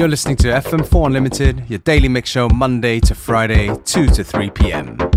You're listening to FM4 Unlimited, your daily mix show Monday to Friday, 2 to 3 p.m.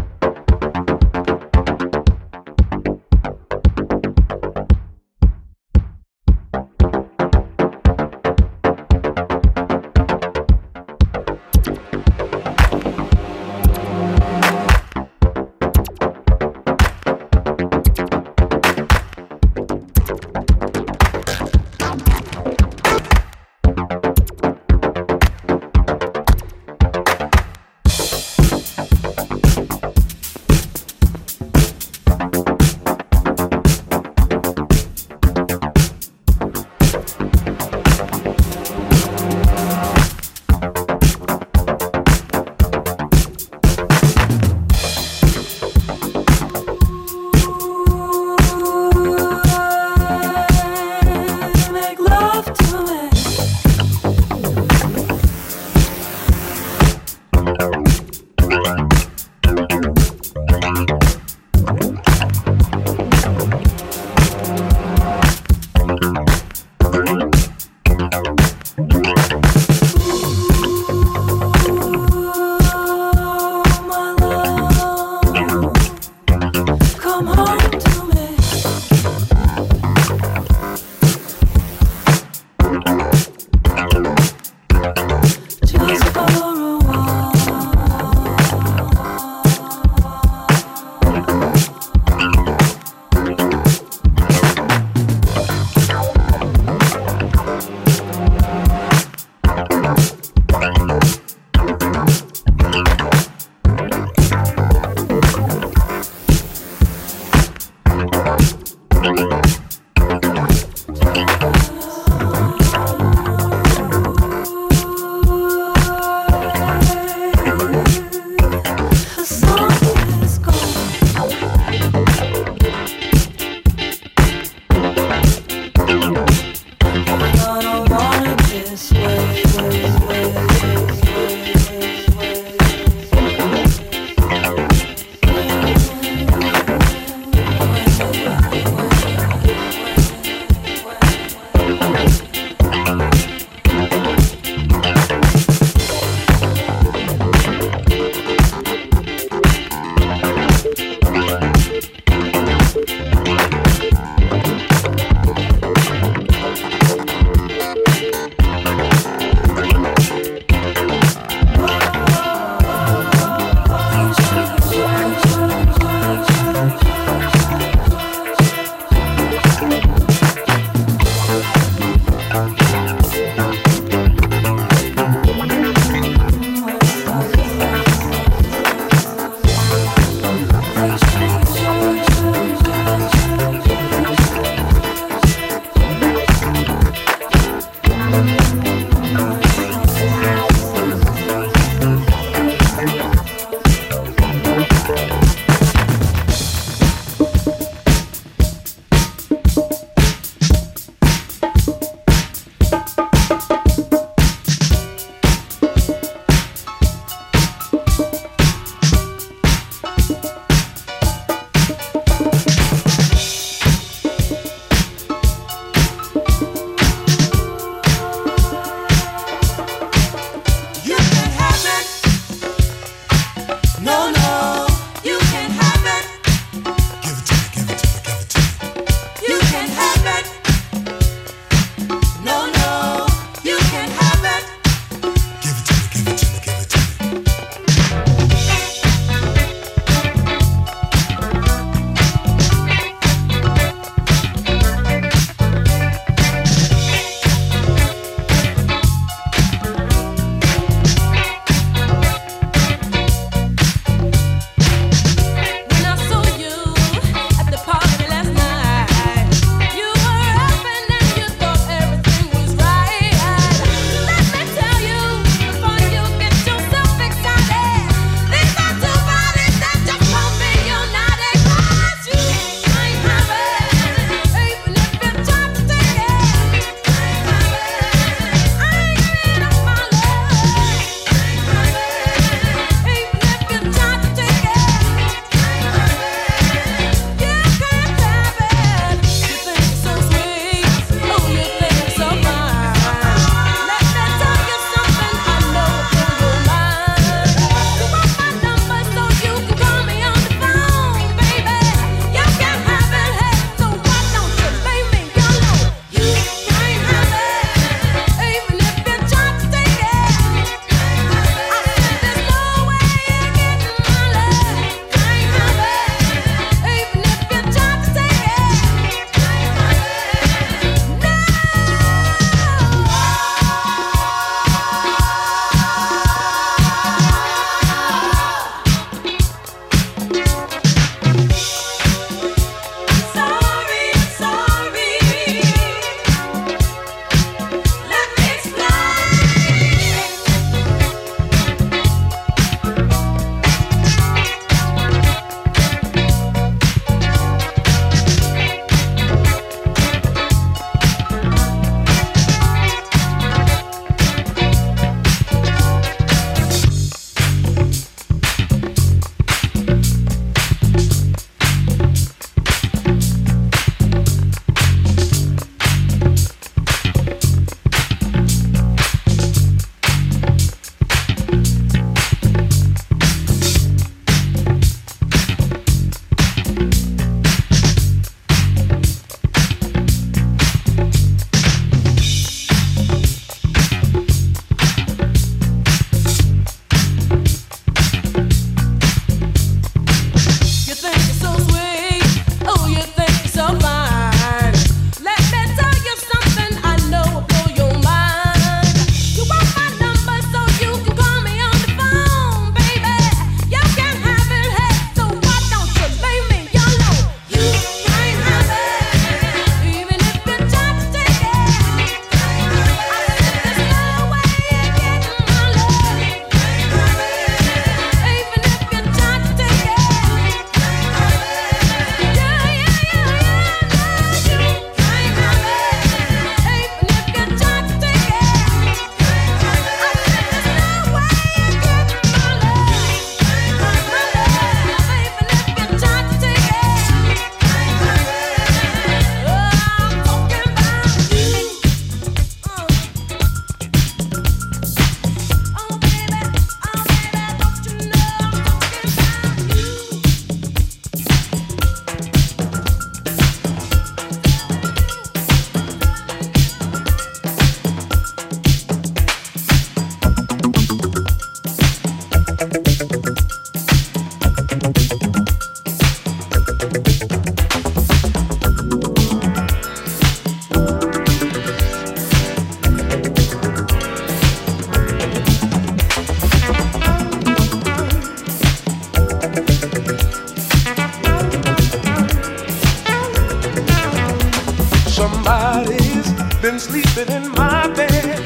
been sleeping in my bed.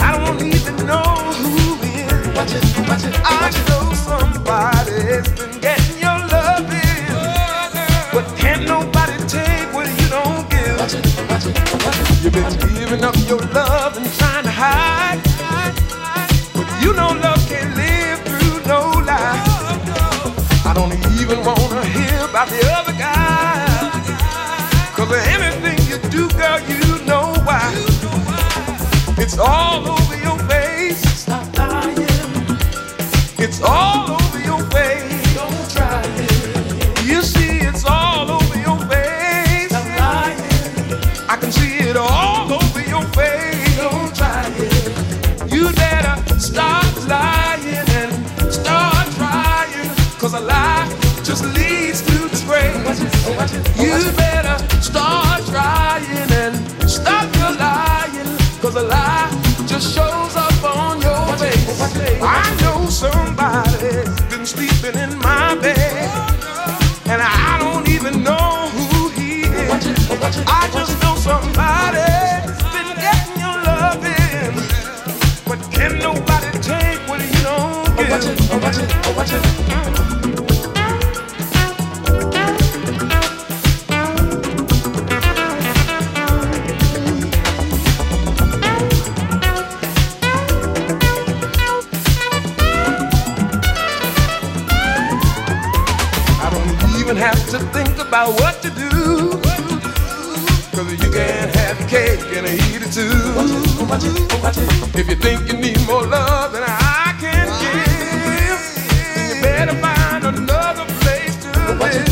I don't even know who is. Watch it, watch it. I know somebody's been getting your love in. But can't nobody take what you don't give. Watch it, watch it, watch it. You've been giving up your love and trying to hide. But you know love can't live through no lie. Oh, I don't even wanna hear about the other. all even have to think about what to do. Cause you can have cake and eat it too. If you think you need more love than I can give, then you better find another place to live.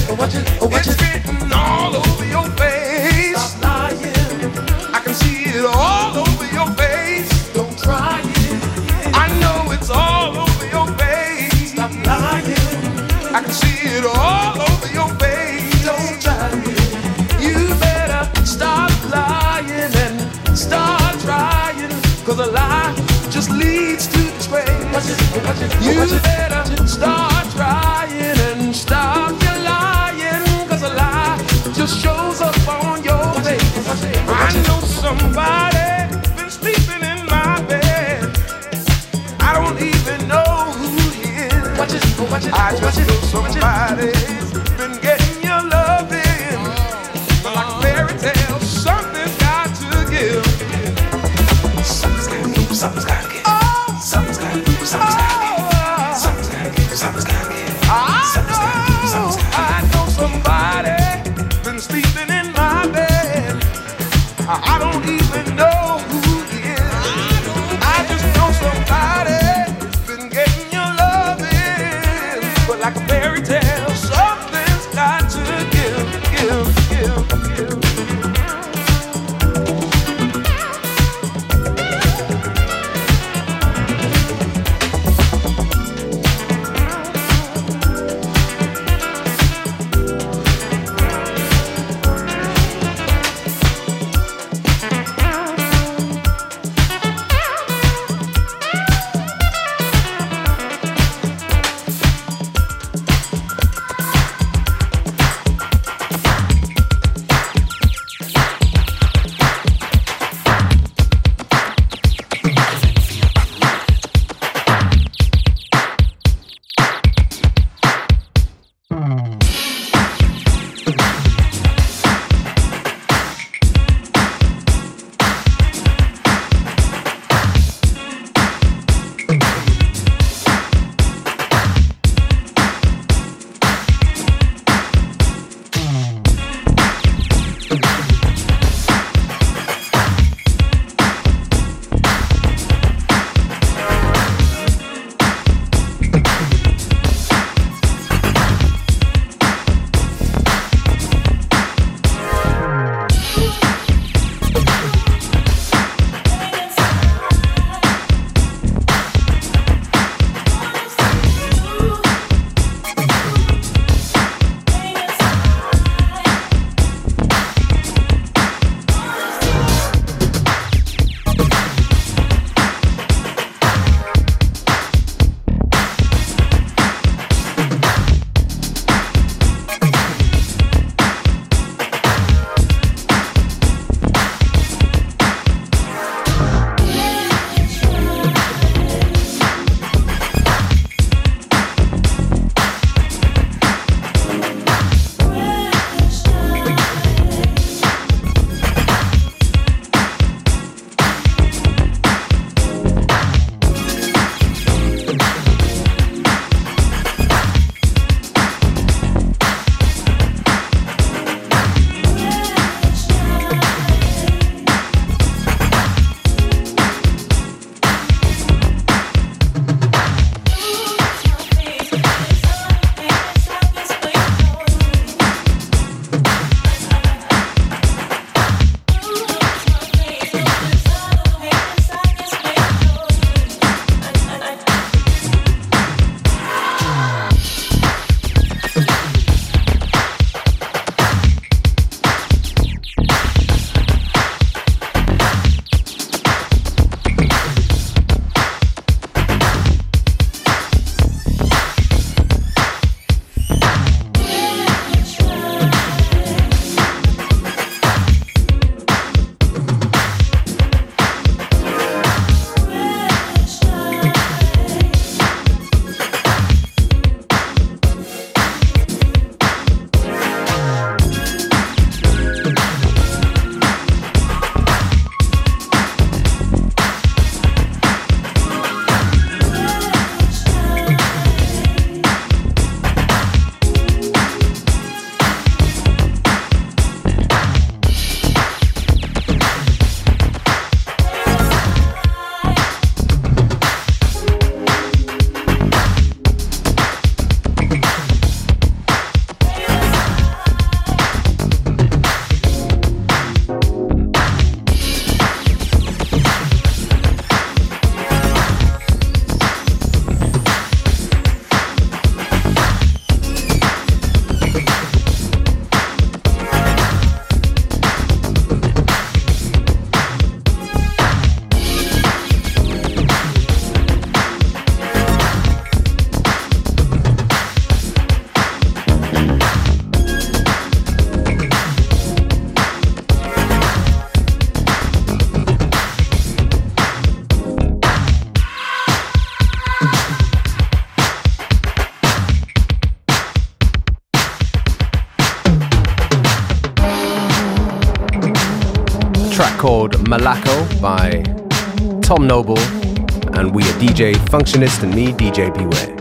It's written all over your face. you. Functionist and me, DJ Beware.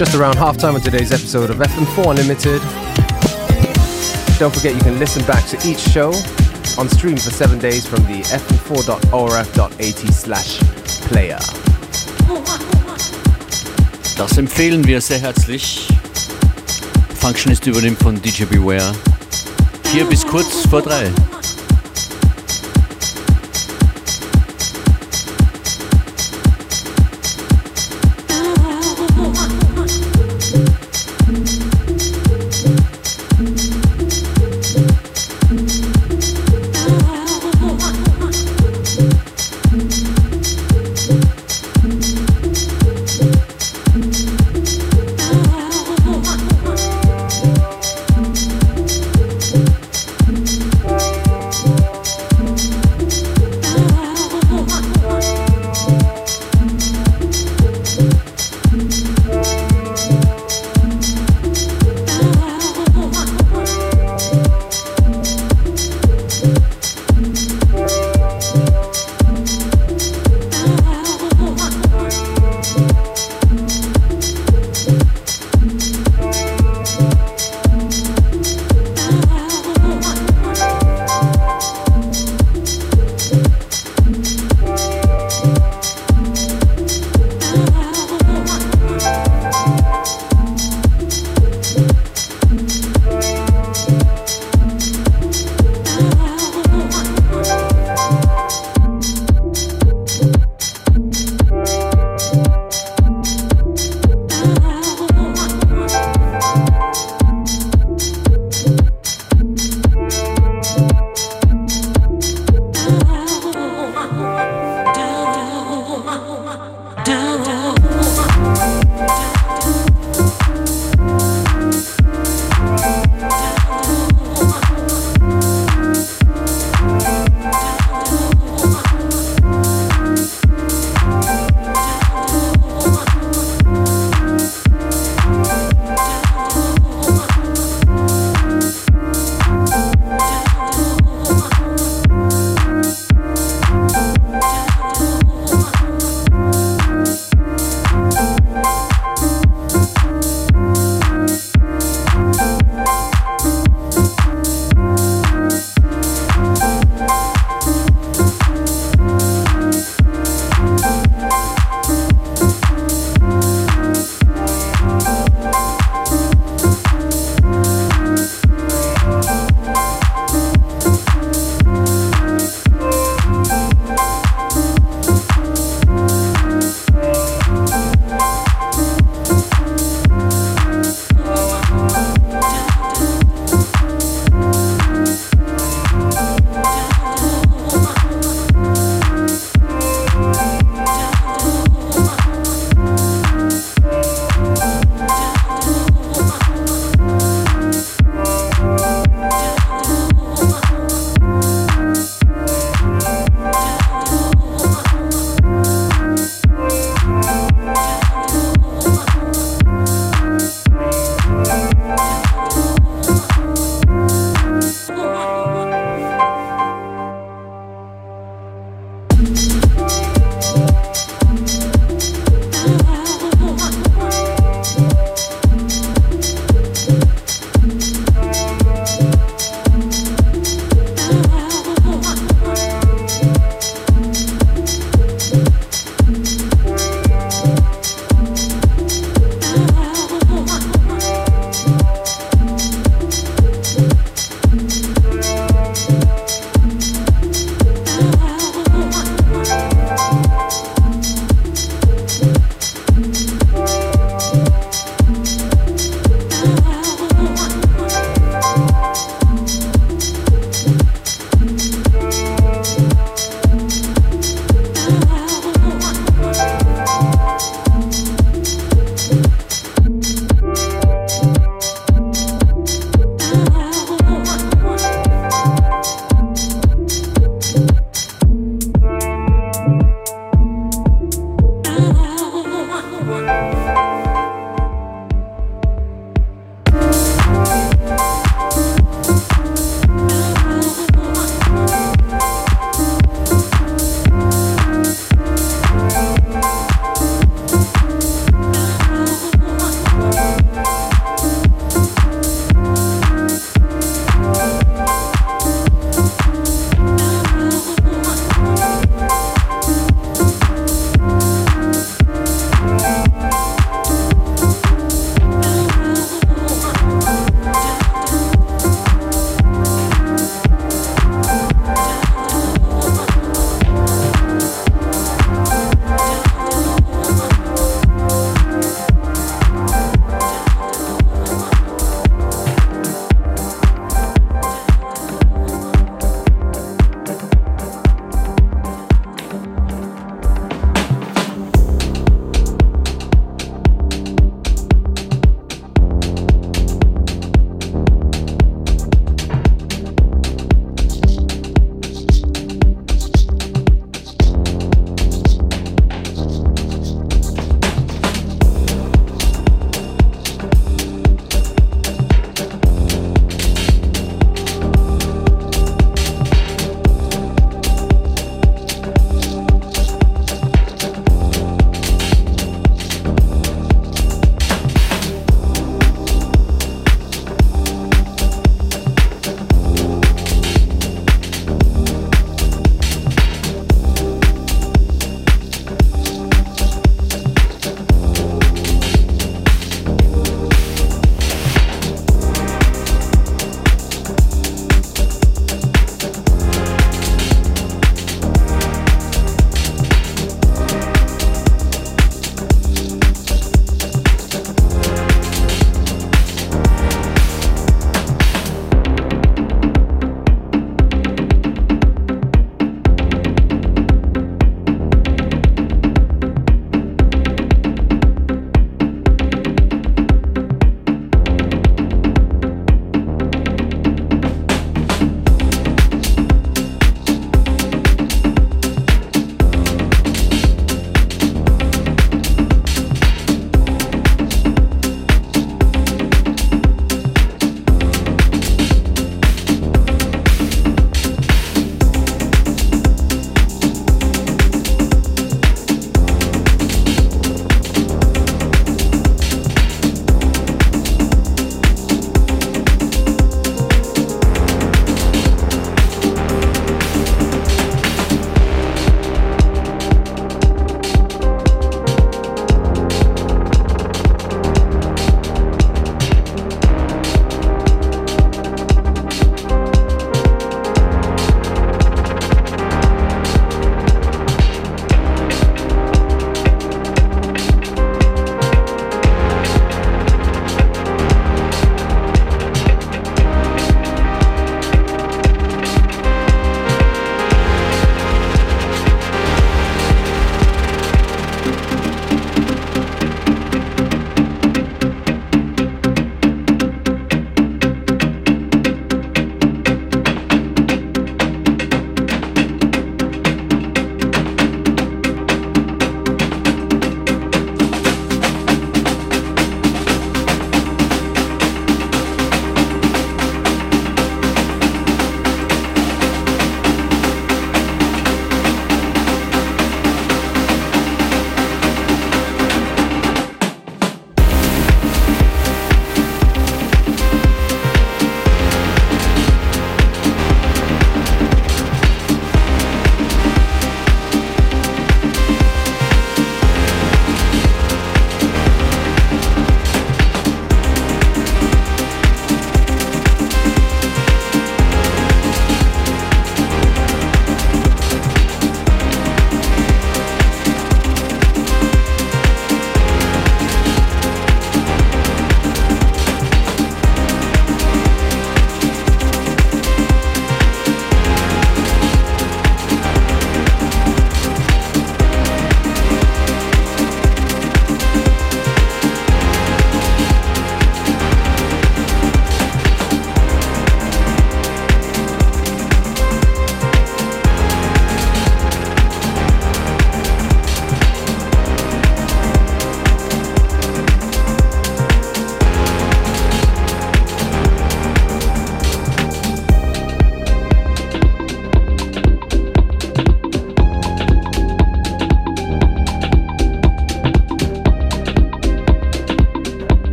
Just around halftime of today's episode of FM4 Unlimited. Don't forget you can listen back to each show on stream for seven days from the fm4.orf.at slash player. Das empfehlen wir sehr herzlich. Functionist übernimmt von DJ Beware. Hier bis kurz vor drei.